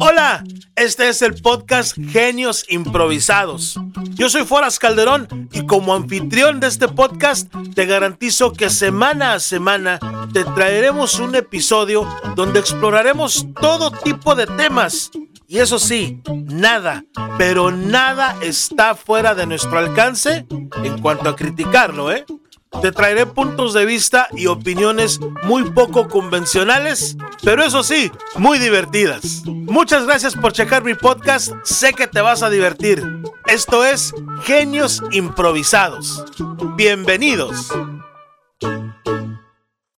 Hola, este es el podcast Genios Improvisados. Yo soy Foras Calderón y como anfitrión de este podcast te garantizo que semana a semana te traeremos un episodio donde exploraremos todo tipo de temas. Y eso sí, nada, pero nada está fuera de nuestro alcance en cuanto a criticarlo, ¿eh? Te traeré puntos de vista y opiniones muy poco convencionales, pero eso sí, muy divertidas. Muchas gracias por checar mi podcast, sé que te vas a divertir. Esto es Genios Improvisados. Bienvenidos.